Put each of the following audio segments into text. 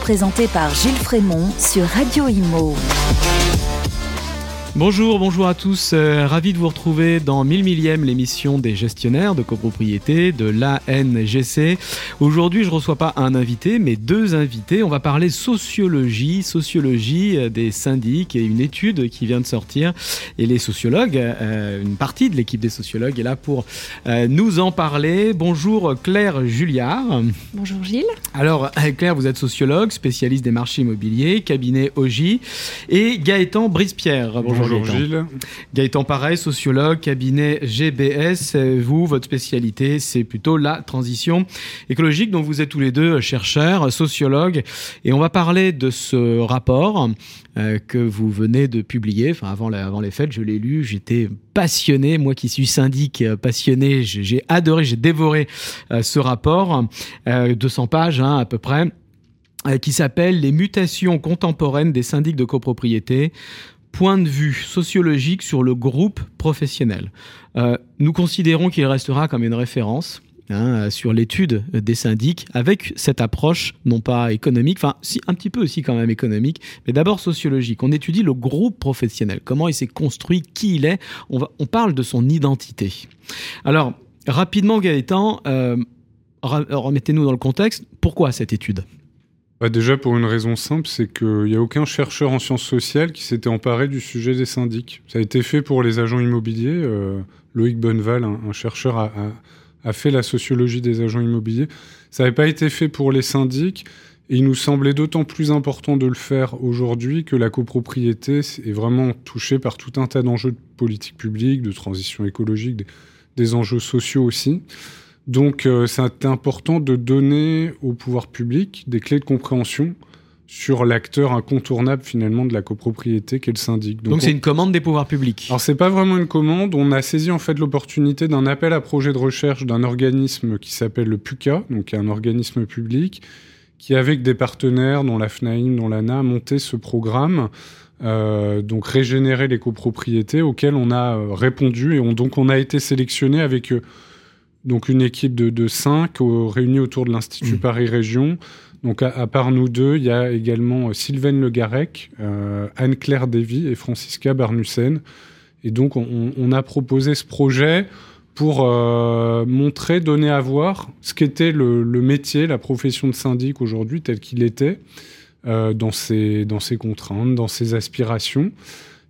présentée par Gilles Frémont sur Radio Imo. Bonjour, bonjour à tous. Euh, ravi de vous retrouver dans 1000 millième l'émission des gestionnaires de copropriété de l'ANGC. Aujourd'hui, je reçois pas un invité, mais deux invités. On va parler sociologie, sociologie euh, des syndics et une étude qui vient de sortir. Et les sociologues, euh, une partie de l'équipe des sociologues est là pour nous en parler. Bonjour Claire Julliard. Bonjour Gilles. Alors Claire, vous êtes sociologue, spécialiste des marchés immobiliers, cabinet OJ et Gaëtan Brispierre. Bonjour. Bonjour Gilles. Gaëtan Pareil, sociologue, cabinet GBS. Vous, votre spécialité, c'est plutôt la transition écologique. Donc vous êtes tous les deux chercheurs, sociologues. Et on va parler de ce rapport euh, que vous venez de publier. Enfin, avant, avant les fêtes, je l'ai lu. J'étais passionné. Moi qui suis syndic euh, passionné, j'ai adoré, j'ai dévoré euh, ce rapport. 200 pages hein, à peu près qui s'appelle Les mutations contemporaines des syndics de copropriété, point de vue sociologique sur le groupe professionnel. Euh, nous considérons qu'il restera comme une référence hein, sur l'étude des syndics avec cette approche non pas économique, enfin un petit peu aussi quand même économique, mais d'abord sociologique. On étudie le groupe professionnel, comment il s'est construit, qui il est. On parle de son identité. Alors rapidement Gaëtan, euh, remettez-nous dans le contexte. Pourquoi cette étude? Bah, déjà pour une raison simple, c'est qu'il n'y a aucun chercheur en sciences sociales qui s'était emparé du sujet des syndics. Ça a été fait pour les agents immobiliers. Euh, Loïc Bonneval, un, chercheur, a, fait la sociologie des agents immobiliers. Ça n'avait pas été fait pour les syndics. Et il nous semblait d'autant plus important de le faire aujourd'hui que la copropriété est vraiment touchée par tout un tas d'enjeux de politique publique, de transition écologique, des, des enjeux sociaux aussi. Donc euh, c'est important de donner au pouvoir public des clés de compréhension sur l'acteur incontournable finalement de la copropriété qu'est le syndic. Donc c'est une commande des pouvoirs publics. Alors c'est pas vraiment une commande, on a saisi en fait l'opportunité d'un appel à projet de recherche d'un organisme qui s'appelle le PUCA, donc un organisme public qui avec des partenaires dont la FNAIM, dont l'ANA a monté ce programme euh, donc régénérer les copropriétés auxquelles on a euh, répondu et donc on a été sélectionné avec donc une équipe de, de cinq réunis autour de l'Institut mmh. Paris Région. Donc à, part nous deux, il y a également euh, Sylvaine Le Garec, euh, Anne-Claire Davy et Francisca Barnussen. Et donc on, a proposé ce projet pour euh, montrer, donner à voir ce qu'était le, métier, la profession de syndic aujourd'hui tel qu'il était, dans, ses, dans ses contraintes, dans ses aspirations,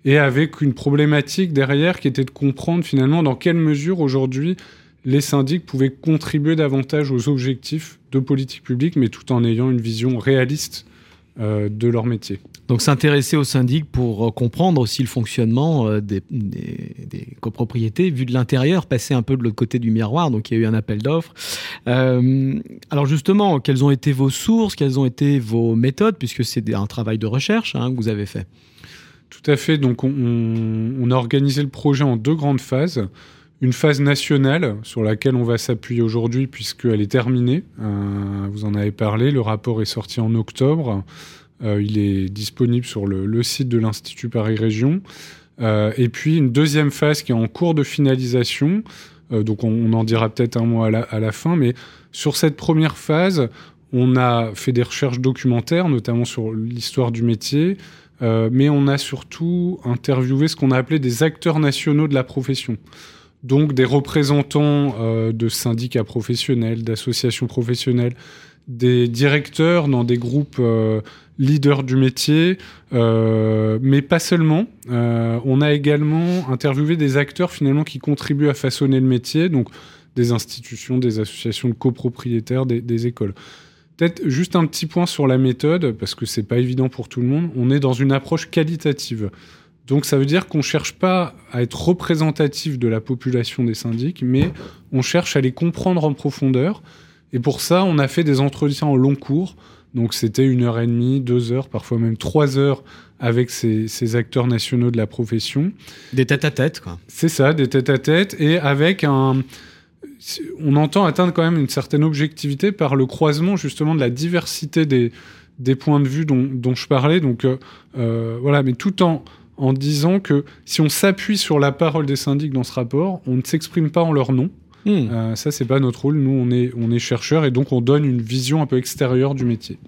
et avec une problématique derrière qui était de comprendre finalement dans quelle mesure aujourd'hui les syndics pouvaient contribuer davantage aux objectifs de politique publique, mais tout en ayant une vision réaliste euh, de leur métier. Donc s'intéresser aux syndics pour euh, comprendre aussi le fonctionnement euh, des, copropriétés, vu de l'intérieur, passer un peu de l'autre côté du miroir, donc il y a eu un appel d'offres. alors justement, quelles ont été vos sources, quelles ont été vos méthodes, puisque c'est un travail de recherche hein, que vous avez fait? Tout à fait, donc on a organisé le projet en deux grandes phases une phase nationale sur laquelle on va s'appuyer aujourd'hui puisqu'elle est terminée. Euh, vous en avez parlé, le rapport est sorti en octobre. Euh, il est disponible sur le, site de l'Institut Paris Région. Euh, et puis une deuxième phase qui est en cours de finalisation. donc on, en dira peut-être un mot à la, à la, fin. Mais sur cette première phase, on a fait des recherches documentaires, notamment sur l'histoire du métier. mais on a surtout interviewé ce qu'on a appelé des acteurs nationaux de la profession donc des représentants euh, de syndicats professionnels, d'associations professionnelles, des directeurs dans des groupes euh, leaders du métier, euh, mais pas seulement. on a également interviewé des acteurs finalement qui contribuent à façonner le métier, donc des institutions, des associations de copropriétaires, des, des écoles. Peut-être juste un petit point sur la méthode, parce que c'est pas évident pour tout le monde. On est dans une approche qualitative. Donc ça veut dire qu'on ne cherche pas à être représentatif de la population des syndics, mais on cherche à les comprendre en profondeur. Et pour ça, on a fait des entretiens en long cours. Donc c'était une heure et demie, deux heures, parfois même trois heures avec ces, acteurs nationaux de la profession. Des tête-à-tête, quoi. C'est ça, des tête-à-tête, et avec un... On entend atteindre quand même une certaine objectivité par le croisement justement de la diversité des, des points de vue dont, dont je parlais. Donc euh, euh voilà, mais tout en en disant que si on s'appuie sur la parole des syndics dans ce rapport, on ne s'exprime pas en leur nom. Hmm. Euh, ça, c'est pas notre rôle. Nous, on est, on est chercheurs et donc on donne une vision un peu extérieure du métier.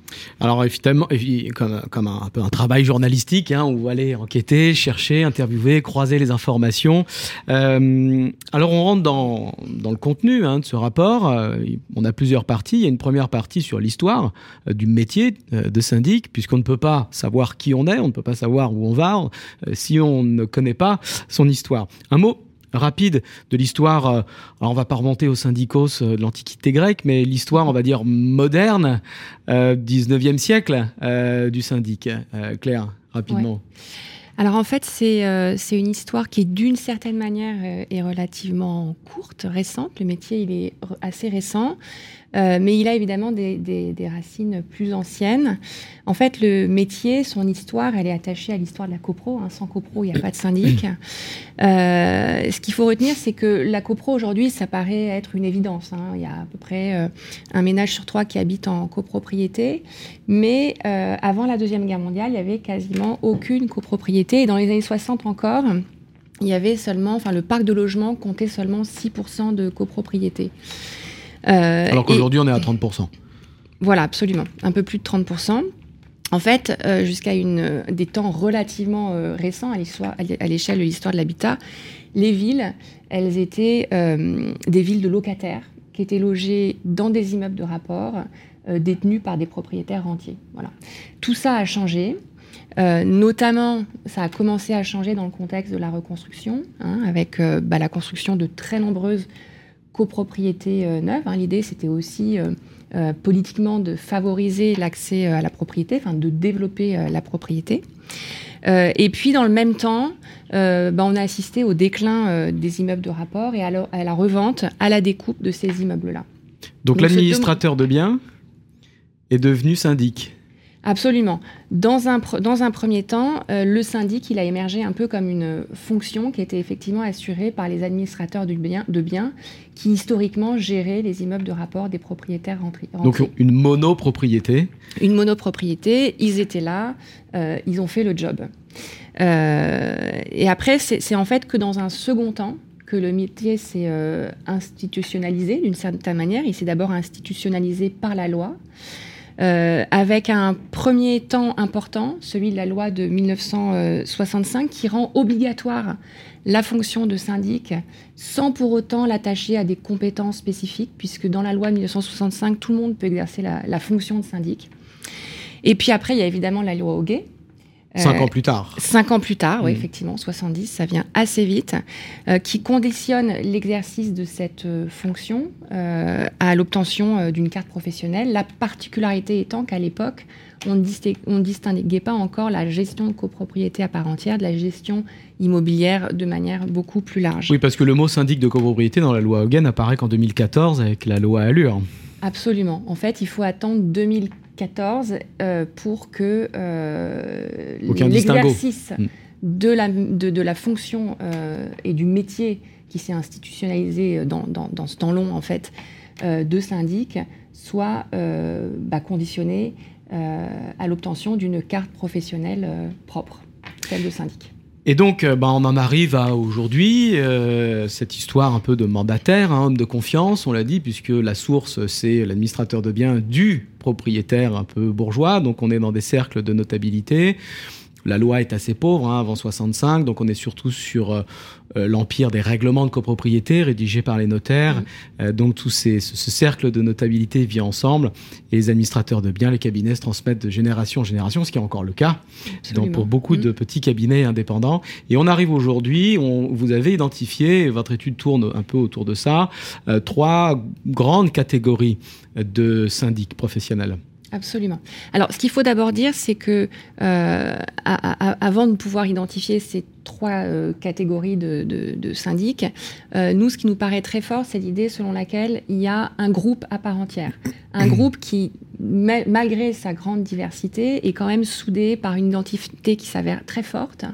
Alors, évidemment, comme, comme un, peu un travail journalistique, hein, où allez enquêter, chercher, interviewer, croiser les informations. Euh, alors, on rentre dans, dans le contenu hein, de ce rapport. Euh, on a plusieurs parties. Il y a une première partie sur l'histoire euh, du métier de syndic, puisqu'on ne peut pas savoir qui on est, on ne peut pas savoir où on va si on ne connaît pas son histoire. Un mot rapide de l'histoire. Euh, alors on va pas remonter au syndicos euh, de l'Antiquité grecque, mais l'histoire, on va dire moderne, euh, 19e siècle euh, du syndic. Claire, rapidement. Alors en fait, c'est c'est une histoire qui, d'une certaine manière, est relativement courte, récente. Le métier, il est assez récent. Euh, mais il a évidemment des, racines plus anciennes. En fait, le métier, son histoire, elle est attachée à l'histoire de la copro. Hein. Sans copro, il n'y a pas de syndic. Euh, ce qu'il faut retenir, c'est que la copro, aujourd'hui, ça paraît être une évidence. Hein. Il y a à peu près euh, un ménage sur trois qui habite en copropriété. Mais avant la Deuxième Guerre mondiale, il n'y avait quasiment aucune copropriété. Et dans les années 60 encore, il y avait seulement, enfin, le parc de logement comptait seulement 6% de copropriété. Euh, Alors qu'aujourd'hui, on est à 30%. Voilà, absolument. Un peu plus de 30%. En fait, euh, jusqu'à une, des temps relativement euh, récents à l'échelle de l'histoire de l'habitat, les villes, elles étaient des villes de locataires qui étaient logés dans des immeubles de rapport détenus par des propriétaires rentiers. Voilà. Tout ça a changé. notamment, ça a commencé à changer dans le contexte de la reconstruction, hein, avec bah, la construction de très nombreuses copropriété euh, neuve. Hein. L'idée, c'était aussi euh, euh, politiquement de favoriser l'accès à la propriété, enfin de développer la propriété. et puis, dans le même temps, bah, on a assisté au déclin des immeubles de rapport et à la, revente, à la découpe de ces immeubles-là. Donc, l'administrateur de biens est devenu syndic Absolument. Dans un, dans un premier temps, euh, le syndic, il a émergé un peu comme une fonction qui était effectivement assurée par les administrateurs de biens, de biens qui historiquement géraient les immeubles de rapport des propriétaires rentrés. Donc une monopropriété Une monopropriété, ils étaient là, euh, ils ont fait le job. Euh, et après, c'est en fait que dans un second temps, que le métier s'est institutionnalisé d'une certaine manière. Il s'est d'abord institutionnalisé par la loi. Euh, avec un premier temps important, celui de la loi de 1965, qui rend obligatoire la fonction de syndic sans pour autant l'attacher à des compétences spécifiques, puisque dans la loi de 1965, tout le monde peut exercer la, fonction de syndic. Et puis après, il y a évidemment la loi Hoguet, Cinq ans plus tard. Cinq ans plus tard, oui, mm. effectivement, 70, ça vient assez vite, euh, qui conditionne l'exercice de cette euh, fonction euh, à l'obtention d'une carte professionnelle. La particularité étant qu'à l'époque, on ne distinguait pas encore la gestion de copropriété à part entière de la gestion immobilière de manière beaucoup plus large. Oui, parce que le mot syndic de copropriété dans la loi Hogan apparaît qu'en 2014 avec la loi Allure. Absolument. En fait, il faut attendre 2014 14 euh, pour que euh, l'exercice mm. de, la, de, la fonction euh, et du métier qui s'est institutionnalisé dans, dans, ce temps long en fait de syndic soit bah, conditionné à l'obtention d'une carte professionnelle propre, celle de syndic. Et donc, bah, on en arrive à aujourd'hui, cette histoire un peu de mandataire, hein, homme de confiance, on l'a dit, puisque la source, c'est l'administrateur de biens du propriétaire un peu bourgeois, donc on est dans des cercles de notabilité. La loi est assez pauvre hein, avant 65, donc on est surtout sur euh, euh, l'empire des règlements de copropriété rédigés par les notaires. Mmh. Euh, donc tout ces, ce, cercle de notabilité vit ensemble et les administrateurs de biens, les cabinets se transmettent de génération en génération, ce qui est encore le cas donc pour beaucoup de mmh. petits cabinets indépendants. Et on arrive aujourd'hui, vous avez identifié, votre étude tourne un peu autour de ça, trois grandes catégories de syndics professionnels. Absolument. Alors, ce qu'il faut d'abord dire, c'est que euh, avant de pouvoir identifier ces trois euh, catégories de, syndics, euh, nous, ce qui nous paraît très fort, c'est l'idée selon laquelle il y a un groupe à part entière. Un groupe qui, malgré sa grande diversité, est quand même soudé par une identité qui s'avère très forte,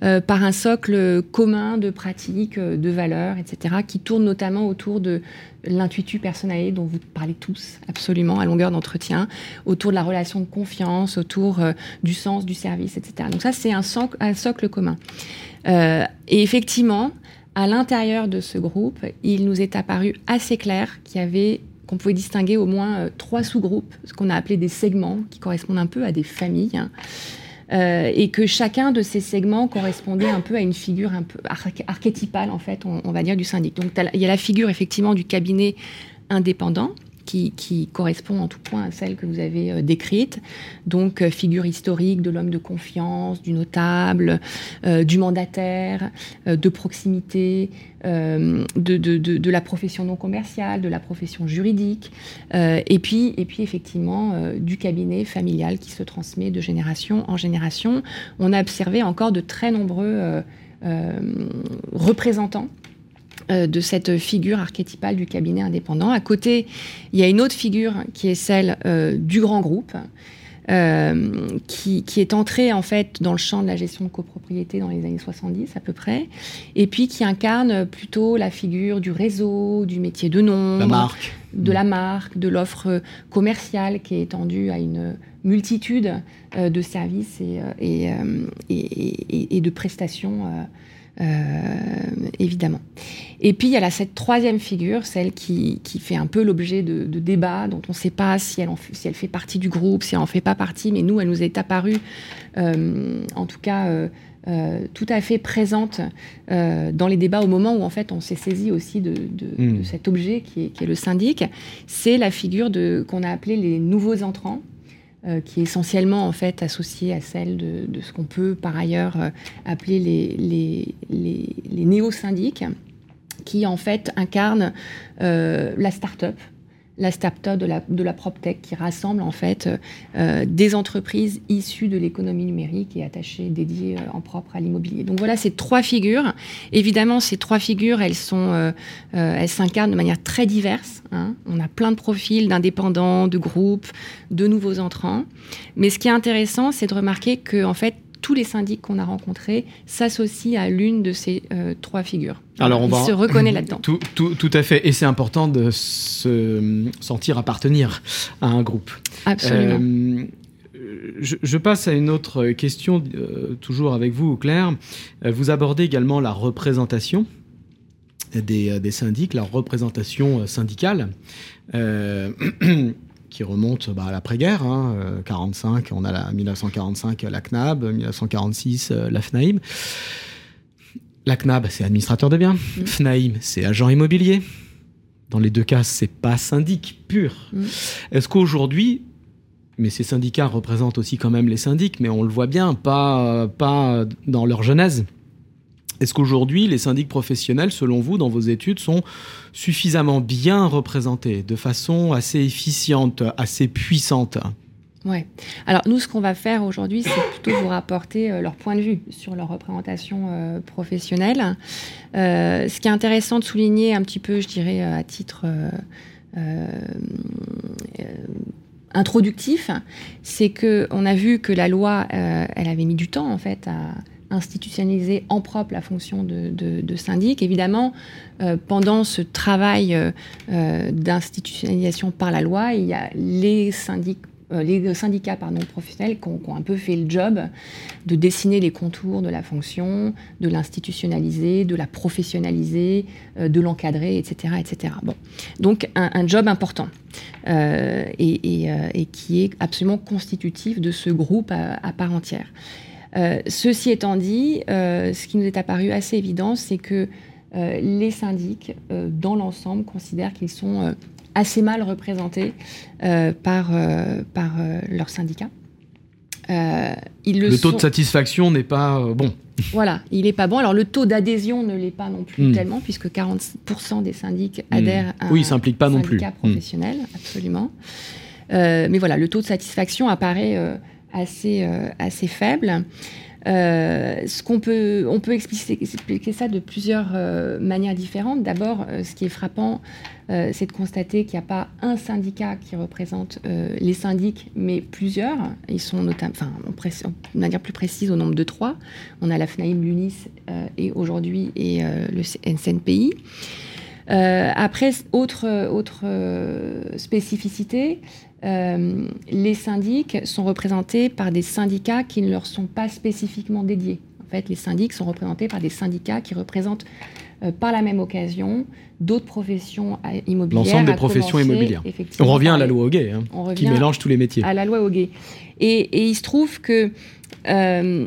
par un socle commun de pratiques, de valeurs, etc., qui tourne notamment autour de l'intuitu personnel dont vous parlez tous absolument à longueur d'entretien, autour de la relation de confiance, autour euh, du sens du service, etc. Donc ça, c'est un socle, un socle commun. Euh, et effectivement, à l'intérieur de ce groupe, il nous est apparu assez clair qu'il y avait qu'on pouvait distinguer au moins trois sous-groupes, ce qu'on a appelé des segments, qui correspondent un peu à des familles. Hein. Euh, et que chacun de ces segments correspondait un peu à une figure un peu archétypale, en fait, on, va dire, du syndic. Donc il y a la figure effectivement du cabinet indépendant, qui, correspond en tout point à celle que vous avez euh, décrite. Donc, euh, figure historique de l'homme de confiance, du notable, euh, du mandataire, de proximité, de, la profession non commerciale, de la profession juridique, et, puis, effectivement du cabinet familial qui se transmet de génération en génération. On a observé encore de très nombreux représentants de cette figure archétypale du cabinet indépendant. À côté, il y a une autre figure qui est celle euh, du grand groupe, euh, qui, est entrée en fait dans le champ de la gestion de copropriété dans les années 70 à peu près, et puis qui incarne plutôt la figure du réseau, du métier de nom, de la marque, de l'offre commerciale qui est étendue à une multitude de services et, et de prestations euh, évidemment. Et puis il y a là cette troisième figure, celle qui, qui fait un peu l'objet de, de, débats, dont on ne sait pas si elle, en, si elle fait partie du groupe, si elle en fait pas partie, mais nous, elle nous est apparue, euh, en tout cas, euh, tout à fait présente dans les débats au moment où en fait on s'est saisi aussi de, de, hmm. de cet objet qui est, qui est, le syndic. C'est la figure de qu'on a appelé les nouveaux entrants. Euh, qui est essentiellement en fait associée à celle de, ce qu'on peut par ailleurs euh, appeler les, les, les, néo-syndics, qui en fait incarnent euh, la start-up, la start-up de la, de la PropTech qui rassemble en fait euh, des entreprises issues de l'économie numérique et attachées, dédiées euh, en propre à l'immobilier. Donc voilà ces trois figures. Évidemment, ces trois figures, elles sont, euh, elles s'incarnent de manière très diverse. Hein. On a plein de profils d'indépendants, de groupes, de nouveaux entrants. Mais ce qui est intéressant, c'est de remarquer que en fait tous les syndics qu'on a rencontrés s'associent à l'une de ces euh, trois figures. Alors on Il se reconnaît là-dedans. Tout, tout, tout, à fait. Et c'est important de se sentir appartenir à un groupe. Absolument. Euh, je, passe à une autre question, euh, toujours avec vous, Claire. Vous abordez également la représentation des, des syndics, la représentation syndicale. qui remonte bah, à l'après-guerre, hein, 45, euh, on a la 1945 la CNAB, 1946 euh, la FNAIM. La CNAB, c'est administrateur de biens. Mmh. FNAIM, c'est agent immobilier. Dans les deux cas, c'est pas syndic pur. Mmh. Est-ce qu'aujourd'hui, mais ces syndicats représentent aussi quand même les syndics, mais on le voit bien, pas, pas dans leur genèse. Est-ce qu'aujourd'hui, les syndics professionnels, selon vous, dans vos études, sont suffisamment bien représentés, de façon assez efficiente, assez puissante? Ouais. Alors nous, ce qu'on va faire aujourd'hui, c'est plutôt vous rapporter euh, leur point de vue sur leur représentation euh, professionnelle. Euh, ce qui est intéressant de souligner un petit peu, je dirais, à titre introductif, c'est que on a vu que la loi, elle avait mis du temps en fait à institutionnaliser en propre la fonction de, syndic. Évidemment, euh, pendant ce travail euh, euh, d'institutionnalisation par la loi, il y a les syndicats professionnels qui ont, un peu fait le job de dessiner les contours de la fonction, de l'institutionnaliser, de la professionnaliser, de l'encadrer, etc., etc. Bon. Donc un, job important et, qui est absolument constitutif de ce groupe à part entière. Euh, ceci étant dit, euh, ce qui nous est apparu assez évident, c'est que euh, les syndics, dans l'ensemble, considèrent qu'ils sont assez mal représentés par, par leurs syndicats. le, taux de satisfaction n'est pas bon. Voilà, il n'est pas bon. Alors le taux d'adhésion ne l'est pas non plus hmm. tellement, puisque 40% des syndics hmm. adhèrent à oui, un syndicat pas non plus. Professionnel, absolument. mais voilà, le taux de satisfaction apparaît assez, euh, assez faible. Euh, ce qu'on peut, on peut expliquer, ça de plusieurs euh, manières différentes. D'abord, ce qui est frappant, c'est de constater qu'il n'y a pas un syndicat qui représente les syndics, mais plusieurs. Ils sont notamment, enfin, de manière plus précise, au nombre de trois. On a la FNAIM, l'UNIS et aujourd'hui et le NCNPI. après, autre, autre spécificité, euh, les syndics sont représentés par des syndicats qui ne leur sont pas spécifiquement dédiés. En fait, les syndics sont représentés par des syndicats qui représentent euh, par la même occasion d'autres professions immobilières. L'ensemble des professions immobilières. On revient à la loi Hoguet, hein, qui mélange tous les métiers. À la loi Hoguet. Et, il se trouve que, euh,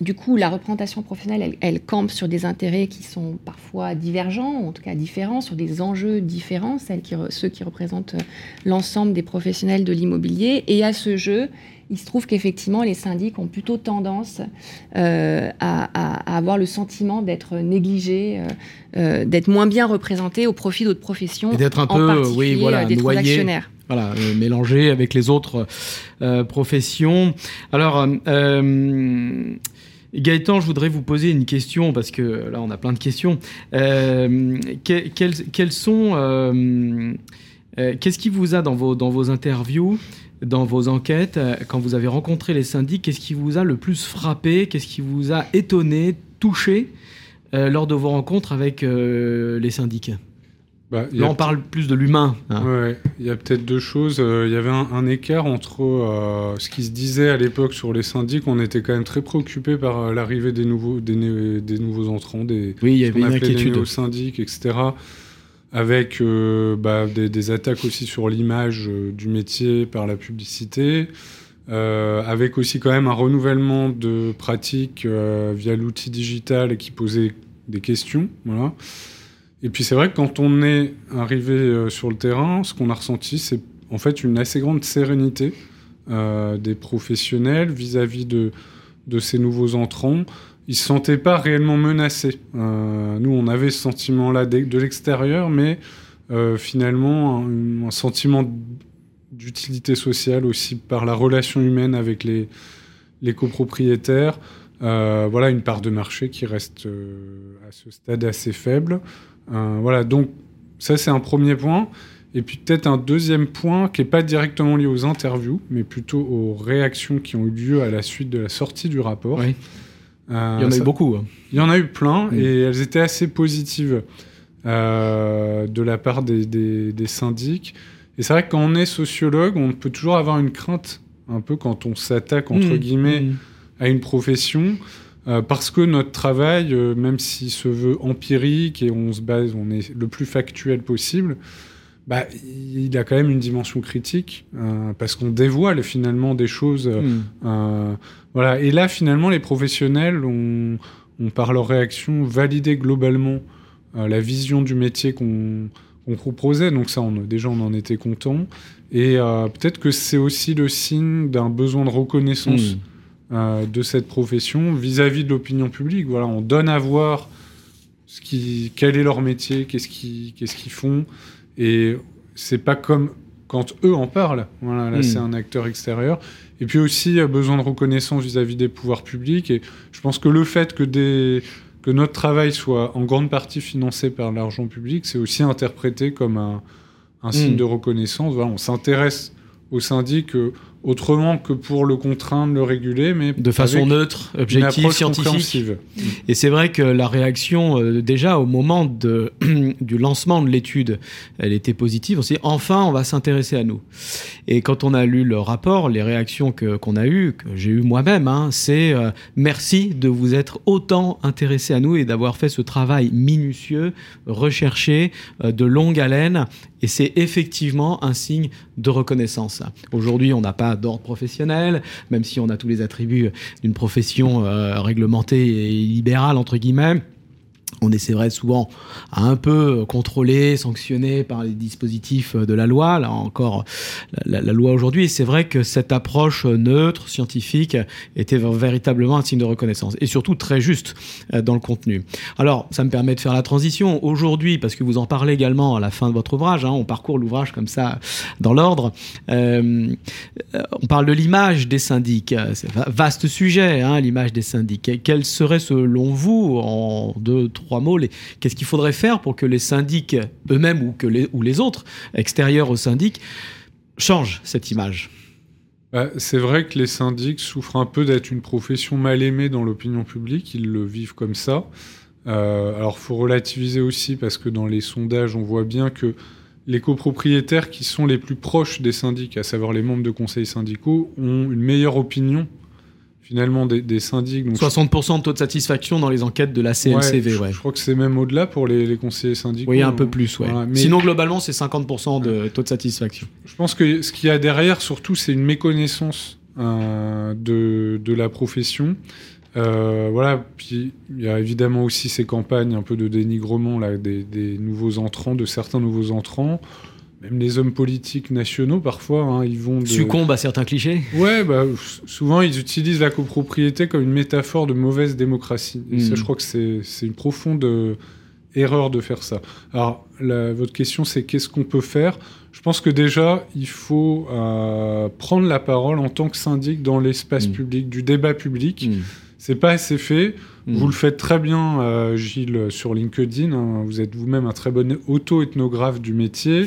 du coup, la représentation professionnelle, elle, campe sur des intérêts qui sont parfois divergents, en tout cas différents, sur des enjeux différents, ceux qui représentent l'ensemble des professionnels de l'immobilier. Et à ce jeu, il se trouve qu'effectivement, les syndics ont plutôt tendance euh, à, avoir le sentiment d'être négligés, euh, euh, d'être moins bien représentés au profit d'autres professions. Et d'être un peu, oui, voilà, des noyé, voilà, mélangé avec les autres professions. Alors, Gaëtan, je voudrais vous poser une question parce que là, on a plein de questions. quelles, sont Qu'est-ce qui vous a dans vos, dans vos interviews dans vos enquêtes, euh, quand vous avez rencontré les syndics, qu'est-ce qui vous a le plus frappé Qu'est-ce qui vous a étonné, touché euh, lors de vos rencontres avec euh, les syndics bah, Là, on parle plus de l'humain. Hein. il y a peut-être deux choses. Il y avait un, écart entre ce qui se disait à l'époque sur les syndics. On était quand même très préoccupé par l'arrivée des nouveaux, des, nouveaux entrants, des, oui, il y avait une inquiétude. syndics, etc avec euh, bah, des, attaques aussi sur l'image euh, du métier par la publicité, euh, avec aussi quand même un renouvellement de pratiques via l'outil digital qui posait des questions. Voilà. Et puis c'est vrai que quand on est arrivé sur le terrain, ce qu'on a ressenti, c'est en fait une assez grande sérénité des professionnels vis-à-vis de, de ces nouveaux entrants ils se sentaient pas réellement menacés. Euh, nous, on avait ce sentiment-là de, l'extérieur, mais euh, finalement, un, sentiment d'utilité sociale aussi par la relation humaine avec les, copropriétaires. Euh, voilà, une part de marché qui reste à ce stade assez faible. voilà, donc ça, c'est un premier point. Et puis peut-être un deuxième point qui n'est pas directement lié aux interviews, mais plutôt aux réactions qui ont eu lieu à la suite de la sortie du rapport. Oui. Euh, il y en a eu beaucoup. Hein. Il y en a eu plein et elles étaient assez positives euh, de la part des, des, syndics. Et c'est vrai que quand on est sociologue, on peut toujours avoir une crainte, un peu quand on s'attaque, entre mmh. guillemets, mmh. à une profession. Euh, parce que notre travail, même s'il se veut empirique et on se base, on est le plus factuel possible, bah, il a quand même une dimension critique parce qu'on dévoile finalement des choses. Voilà. Et là, finalement, les professionnels ont, par leur réaction, validé globalement euh, la vision du métier qu'on proposait. Donc ça, on, déjà, on en était content. Et euh, peut-être que c'est aussi le signe d'un besoin de reconnaissance mmh. euh, de cette profession vis-à-vis de l'opinion publique. Voilà, on donne à voir ce qui, quel est leur métier, qu'est-ce qu'ils font. Et c'est pas comme quand eux en parlent. Voilà, là, mmh. c'est un acteur extérieur. Et puis aussi, besoin de reconnaissance vis-à-vis des pouvoirs publics. Et je pense que le fait que, des, que notre travail soit en grande partie financé par l'argent public, c'est aussi interprété comme un, un signe hmm. de reconnaissance. Voilà, on s'intéresse au syndic euh, autrement que pour le contraindre, le réguler, mais de façon neutre, objective, scientifique. Et c'est vrai que la réaction, euh, déjà au moment de, du lancement de l'étude, elle était positive. On s'est dit, enfin, on va s'intéresser à nous. Et quand on a lu le rapport, les réactions que qu'on a eues, que j'ai eues moi-même, hein, c'est euh, merci de vous être autant intéressé à nous et d'avoir fait ce travail minutieux, recherché, euh, de longue haleine. Et c'est effectivement un signe de reconnaissance. Aujourd'hui, on n'a pas d'ordre professionnel, même si on a tous les attributs d'une profession euh, réglementée et libérale, entre guillemets on est, c'est vrai, souvent un peu contrôlé, sanctionné par les dispositifs de la loi. Là encore, la, loi aujourd'hui, c'est vrai que cette approche neutre, scientifique, était véritablement un signe de reconnaissance et surtout très juste euh, dans le contenu. Alors, ça me permet de faire la transition aujourd'hui, parce que vous en parlez également à la fin de votre ouvrage. Hein, on parcourt l'ouvrage comme ça dans l'ordre. Euh, on parle de l'image des syndics. C'est un vaste sujet, hein, l'image des syndics. Quelle serait, selon vous, en deux, trois mots, qu'est-ce qu'il faudrait faire pour que les syndics eux-mêmes ou, que les, autres extérieurs aux syndics changent cette image? Bah, c'est vrai que les syndics souffrent un peu d'être une profession mal aimée dans l'opinion publique, ils le vivent comme ça. Euh, alors faut relativiser aussi parce que dans les sondages, on voit bien que les copropriétaires qui sont les plus proches des syndics, à savoir les membres de conseils syndicaux, ont une meilleure opinion finalement des, des syndics. Donc 60% de taux de satisfaction dans les enquêtes de la CLCV. Ouais, je, crois que c'est même au-delà pour les, les, conseillers syndicaux. Oui, un peu plus. Ouais. mais... Sinon, globalement, c'est 50% de taux de satisfaction. Je pense que ce qu'il y a derrière, surtout, c'est une méconnaissance euh, de, de, la profession. Euh, voilà, puis il y a évidemment aussi ces campagnes un peu de dénigrement là, des, des nouveaux entrants, de certains nouveaux entrants même les hommes politiques nationaux, parfois, hein, ils vont... De... Succombent à certains clichés Ouais, bah, souvent, ils utilisent la copropriété comme une métaphore de mauvaise démocratie. Et ça, Mm. je crois que c'est une profonde euh, erreur de faire ça. Alors, la, votre question, c'est qu'est-ce qu'on peut faire? Je pense que déjà, il faut euh, prendre la parole en tant que syndic dans l'espace Mm. public, du débat public. Mm. C'est pas assez fait. Mm. Vous le faites très bien, euh, Gilles, sur LinkedIn. hein. Vous êtes vous-même un très bon auto-ethnographe du métier.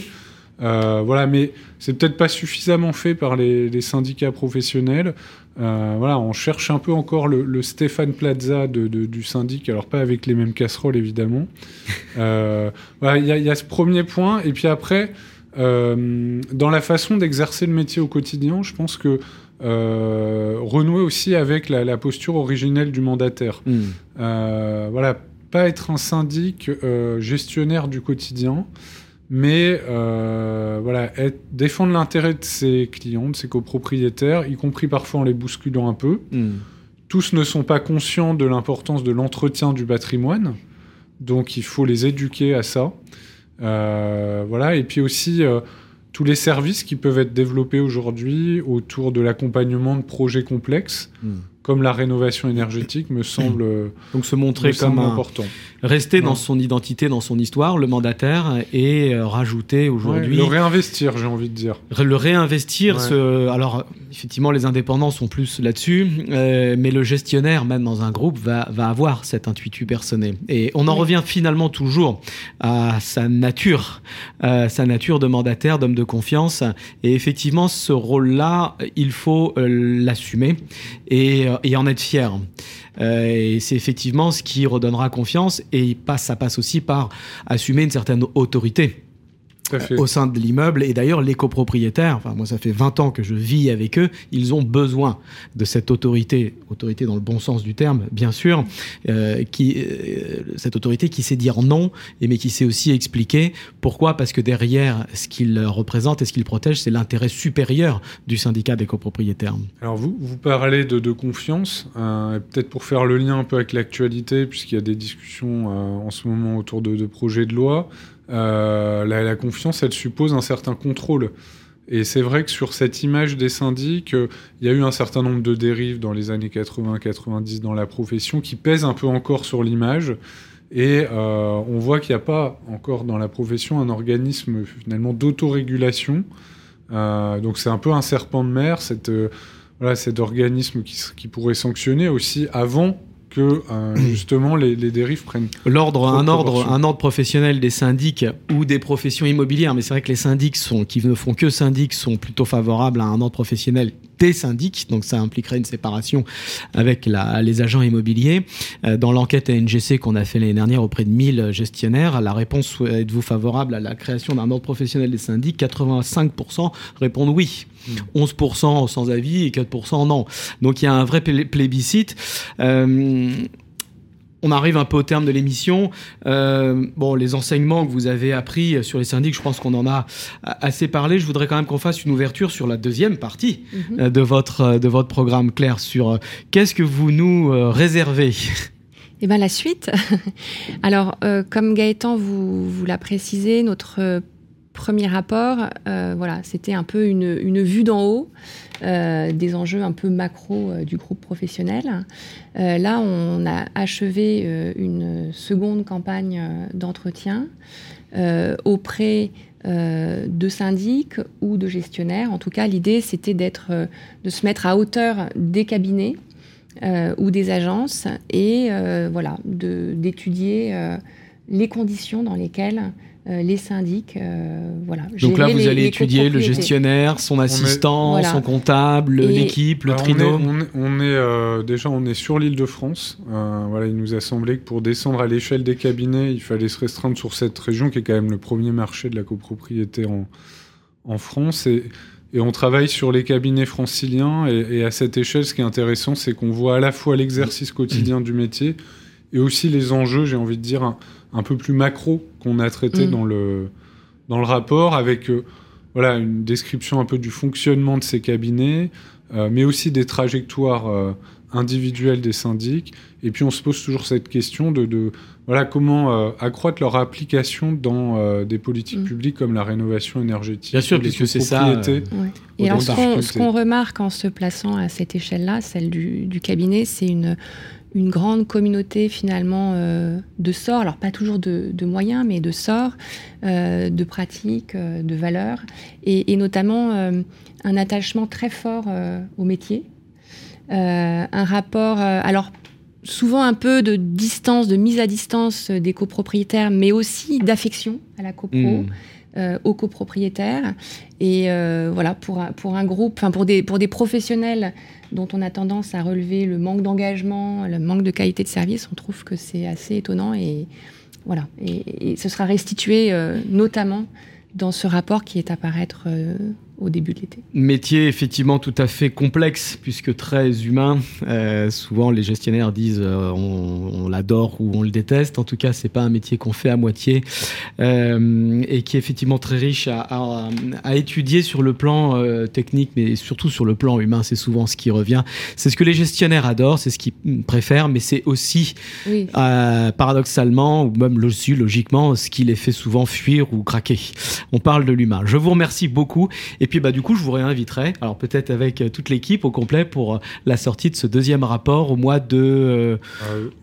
Euh, voilà, mais c'est peut-être pas suffisamment fait par les, les syndicats professionnels. Euh, voilà, on cherche un peu encore le, le Stéphane Plaza de, de, du syndic, alors pas avec les mêmes casseroles évidemment. euh, voilà, il y, a- il y a ce premier point, et puis après, dans la façon d'exercer le métier au quotidien, je pense que renouer aussi avec la, la posture originelle du mandataire. Mm. Euh, voilà, pas être un syndic gestionnaire du quotidien, mais euh, voilà, être- défendre l'intérêt de ses clients, de ses copropriétaires, y compris parfois en les bousculant un peu. Mm. Tous ne sont pas conscients de l'importance de l'entretien du patrimoine, donc il faut les éduquer à ça. Euh, voilà, et puis aussi euh, tous les services qui peuvent être développés aujourd'hui autour de l'accompagnement de projets complexes, Mm. Comme la rénovation énergétique, me semble, Donc se montrer comme un, important. rester dans son identité, dans son histoire, le mandataire, et euh, rajouter aujourd'hui Ouais, le réinvestir, j'ai envie de dire. le réinvestir. Ouais. Ce... Alors, effectivement, les indépendants sont plus là-dessus, euh, mais le gestionnaire, même dans un groupe, va, va avoir cet intuitu personnel. Et on en Oui. revient finalement toujours à sa nature, sa nature de mandataire, d'homme de confiance. Et effectivement, ce rôle-là, il faut euh, l'assumer et, et en être fier. Euh, c'est effectivement ce qui redonnera confiance et passe, ça passe aussi par assumer une certaine autorité. Au sein de l'immeuble. Et d'ailleurs, les copropriétaires, enfin moi ça fait 20 ans que je vis avec eux, ils ont besoin de cette autorité, autorité dans le bon sens du terme, bien sûr, euh, qui, euh, cette autorité qui sait dire non, et mais qui sait aussi expliquer pourquoi, parce que derrière ce qu'il représente et ce qu'il protège, c'est l'intérêt supérieur du syndicat des copropriétaires. Alors vous, vous parlez de, de confiance, euh, peut-être pour faire le lien un peu avec l'actualité, puisqu'il y a des discussions euh, en ce moment autour de, de projets de loi, la, la confiance, elle suppose un certain contrôle. Et c'est vrai que sur cette image des syndics, euh, il y a eu un certain nombre de dérives dans les années 80-90 dans la profession qui pèsent un peu encore sur l'image. Et euh, on voit qu'il n'y a pas encore dans la profession un organisme finalement d'autorégulation. Euh, donc c'est un peu un serpent de mer, euh, cet organisme qui, qui pourrait sanctionner aussi avant que euh, justement les, les dérives prennent. L'ordre, un ordre, un ordre professionnel des syndics ou des professions immobilières, mais c'est vrai que les syndics sont, qui ne font que syndics sont plutôt favorables à un ordre professionnel des syndics, donc ça impliquerait une séparation avec la, les agents immobiliers. Euh, dans l'enquête ANGC qu'on a fait l'année dernière auprès de 1000 gestionnaires, la réponse êtes-vous favorable à la création d'un ordre professionnel des syndics? 85% répondent oui. 11% sans avis et 4% non. Donc il y a un vrai plé- plébiscite. Euh, on arrive un peu au terme de l'émission. Euh, bon, les enseignements que vous avez appris sur les syndics, je pense qu'on en a assez parlé. Je voudrais quand même qu'on fasse une ouverture sur la deuxième partie Mhm. euh, de votre euh, de votre programme, Claire, sur euh, qu'est-ce que vous nous euh, réservez? Eh bien, la suite. Alors, comme Gaëtan vous, vous l'a précisé, notre premier rapport, euh, voilà, c'était un peu une, vue d'en haut euh, des enjeux un peu macro euh, du groupe professionnel. Là, on a achevé une seconde campagne d'entretien auprès de syndics ou de gestionnaires. En tout cas, l'idée, c'était de se mettre à hauteur des cabinets ou des agences et voilà, d'étudier les conditions dans lesquelles euh, les syndics, euh, voilà. Donc là, vous les- allez les étudier le gestionnaire, son assistant, Voilà. son comptable, l'équipe, le Alors, on est, trinôme. on est- on est, euh, déjà on est sur l'île de France. Euh, voilà, il nous a semblé que pour descendre à l'échelle des cabinets, il fallait se restreindre sur cette région qui est quand même le premier marché de la copropriété en, en France. Et Et on travaille sur les cabinets franciliens. Et, à cette échelle, ce qui est intéressant, c'est qu'on voit à la fois l'exercice quotidien du métier et aussi les enjeux, j'ai envie de dire, un, peu plus macro qu'on a traité mm. dans, le, dans le rapport, avec euh, voilà, une description un peu du fonctionnement de ces cabinets, euh, mais aussi des trajectoires euh, individuelles des syndics. Et puis on se pose toujours cette question de, de voilà, comment euh, accroître leur application dans euh, des politiques mm. publiques comme la rénovation énergétique. Bien sûr, puisque c'est ça. Euh, Et alors, ce qu'on remarque en se plaçant à cette échelle-là, celle du, cabinet, c'est une, une grande communauté finalement de sorts, alors pas toujours de, moyens, mais de sorts, de pratiques, de valeurs, et, et notamment un attachement très fort au métier. un rapport, alors souvent un peu de distance, de mise à distance des copropriétaires, mais aussi d'affection à la copro. Hmm. Euh, aux copropriétaires et euh, voilà pour un, pour un groupe, pour des pour des professionnels dont on a tendance à relever le manque d'engagement, le manque de qualité de service, on trouve que c'est assez étonnant et voilà. Et, ce sera restitué euh, notamment dans ce rapport qui est à paraître au début de l'été. Métier effectivement tout à fait complexe puisque très humain. Euh, souvent les gestionnaires disent euh, on, l'adore ou on le déteste. En tout cas, c'est pas un métier qu'on fait à moitié euh, et qui est effectivement très riche à, à, étudier sur le plan technique, mais surtout sur le plan humain. C'est souvent ce qui revient. C'est ce que les gestionnaires adorent, c'est ce qu'ils préfèrent, mais c'est aussi paradoxalement ou même logiquement ce qui les fait souvent fuir ou craquer. On parle de l'humain. Je vous remercie beaucoup. Et et puis, bah, du coup, je vous réinviterai, alors peut-être avec euh, toute l'équipe au complet, pour euh, la sortie de ce deuxième rapport au mois de.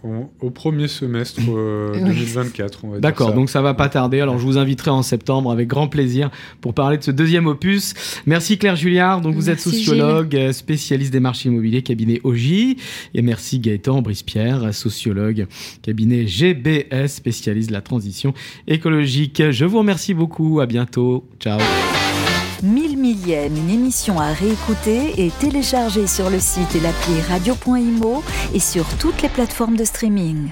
Euh, au premier semestre 2024, D'accord, donc ça va pas tarder. Alors, je vous inviterai en septembre avec grand plaisir pour parler de ce deuxième opus. Merci Claire Julliard, donc vous êtes sociologue, spécialiste des marchés immobiliers, cabinet OJ. Et merci Gaëtan Brispierre, sociologue, cabinet GBS, spécialiste de la transition écologique. Je vous remercie beaucoup. À bientôt. Ciao. 1000 millième, une émission à réécouter et télécharger sur le site et l'appli radio.imo et sur toutes les plateformes de streaming.